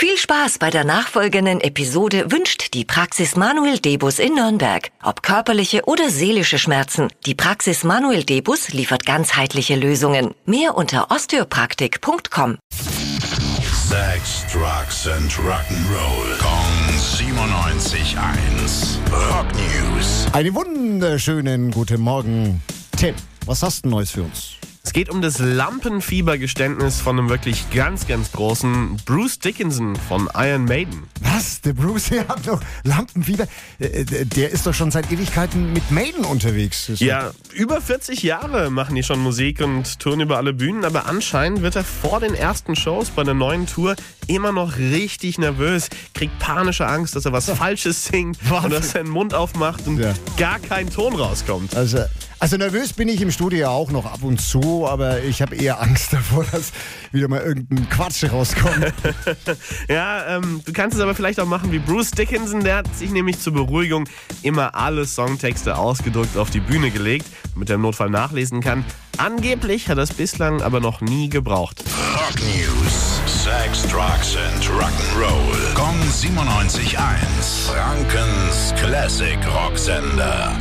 Viel Spaß bei der nachfolgenden Episode wünscht die Praxis Manuel Debus in Nürnberg. Ob körperliche oder seelische Schmerzen, die Praxis Manuel Debus liefert ganzheitliche Lösungen. Mehr unter osteopraktik.com. Sex, Drugs and Rock'n'Roll. Kong 97.1. Rock News. Einen wunderschönen guten Morgen. Tim, was hast du Neues für uns? Es geht um das Lampenfiebergeständnis von einem wirklich ganz, ganz großen Bruce Dickinson von Iron Maiden. Was? Der Bruce, der hat noch Lampenfieber? Äh, Der ist doch schon seit Ewigkeiten mit Maiden unterwegs. Ja, über 40 Jahre machen die schon Musik und touren über alle Bühnen, aber anscheinend wird er vor den ersten Shows bei der neuen Tour immer noch richtig nervös, kriegt panische Angst, dass er was Falsches singt Wahnsinn. und dass er den Mund aufmacht und Ja. gar kein Ton rauskommt. Also, also nervös bin ich im Studio ja auch noch ab und zu, aber ich habe eher Angst davor, dass wieder mal irgendein Quatsch rauskommt. Ja, ähm, du kannst es aber vielleicht auch machen wie Bruce Dickinson, der hat sich nämlich zur Beruhigung immer alle Songtexte ausgedruckt auf die Bühne gelegt, damit er im Notfall nachlesen kann. Angeblich hat er es bislang aber noch nie gebraucht. Rock News. Sex, Drugs and Rock'n'Roll. Kong 97.1. Frankens Classic Rocksender.